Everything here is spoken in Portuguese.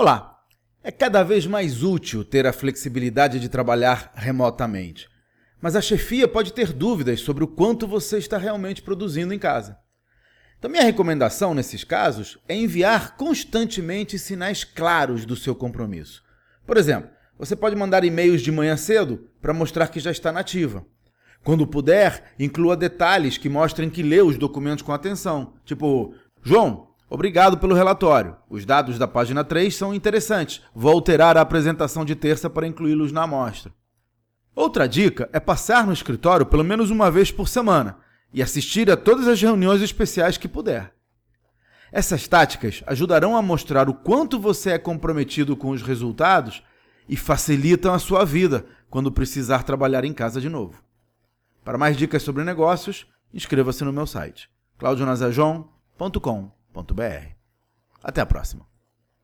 Olá! É cada vez mais útil ter a flexibilidade de trabalhar remotamente, mas a chefia pode ter dúvidas sobre o quanto você está realmente produzindo em casa. Então, minha recomendação nesses casos é enviar constantemente sinais claros do seu compromisso. Por exemplo, você pode mandar e-mails de manhã cedo para mostrar que já está nativa. Quando puder, inclua detalhes que mostrem que leu os documentos com atenção, tipo: João, Obrigado pelo relatório. Os dados da página 3 são interessantes. Vou alterar a apresentação de terça para incluí-los na amostra. Outra dica é passar no escritório pelo menos uma vez por semana e assistir a todas as reuniões especiais que puder. Essas táticas ajudarão a mostrar o quanto você é comprometido com os resultados e facilitam a sua vida quando precisar trabalhar em casa de novo. Para mais dicas sobre negócios, inscreva-se no meu site claudionazajon.com.br. Até a próxima.